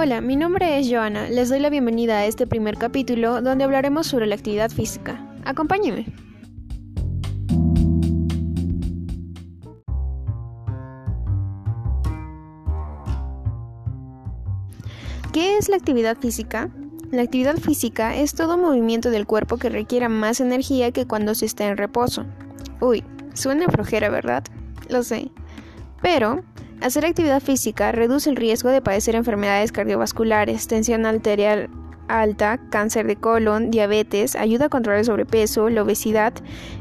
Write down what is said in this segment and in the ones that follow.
Hola, mi nombre es Joana. Les doy la bienvenida a este primer capítulo donde hablaremos sobre la actividad física. Acompáñeme. ¿Qué es la actividad física? La actividad física es todo movimiento del cuerpo que requiera más energía que cuando se está en reposo. Uy, suena flojera, ¿verdad? Lo sé. Pero Hacer actividad física reduce el riesgo de padecer enfermedades cardiovasculares, tensión arterial alta, cáncer de colon, diabetes, ayuda a controlar el sobrepeso, la obesidad,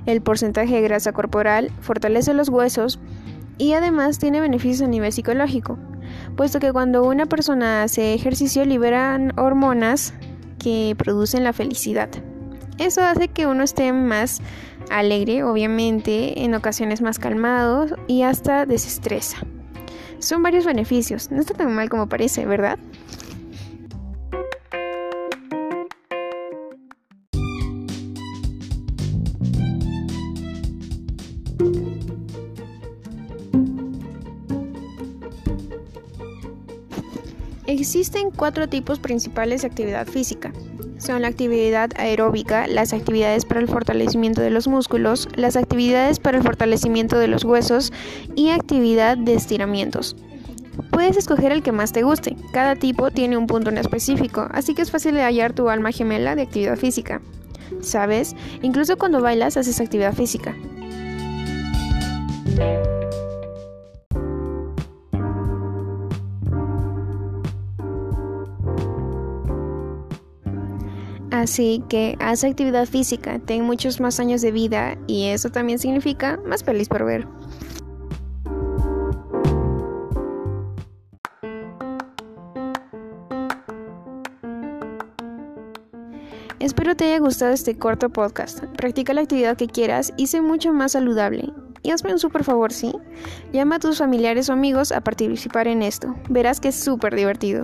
el porcentaje de grasa corporal, fortalece los huesos y además tiene beneficios a nivel psicológico, puesto que cuando una persona hace ejercicio liberan hormonas que producen la felicidad. Eso hace que uno esté más alegre, obviamente, en ocasiones más calmado y hasta desestresa. Son varios beneficios, no está tan mal como parece, ¿verdad? Existen cuatro tipos principales de actividad física. Son la actividad aeróbica, las actividades para el fortalecimiento de los músculos, las actividades para el fortalecimiento de los huesos y actividad de estiramientos. Puedes escoger el que más te guste. Cada tipo tiene un punto en específico, así que es fácil de hallar tu alma gemela de actividad física. ¿Sabes? Incluso cuando bailas haces actividad física. Así que haz actividad física, ten muchos más años de vida y eso también significa más feliz por ver. Espero te haya gustado este corto podcast. Practica la actividad que quieras y sé mucho más saludable. Y hazme un súper favor, ¿sí? Llama a tus familiares o amigos a participar en esto. Verás que es súper divertido.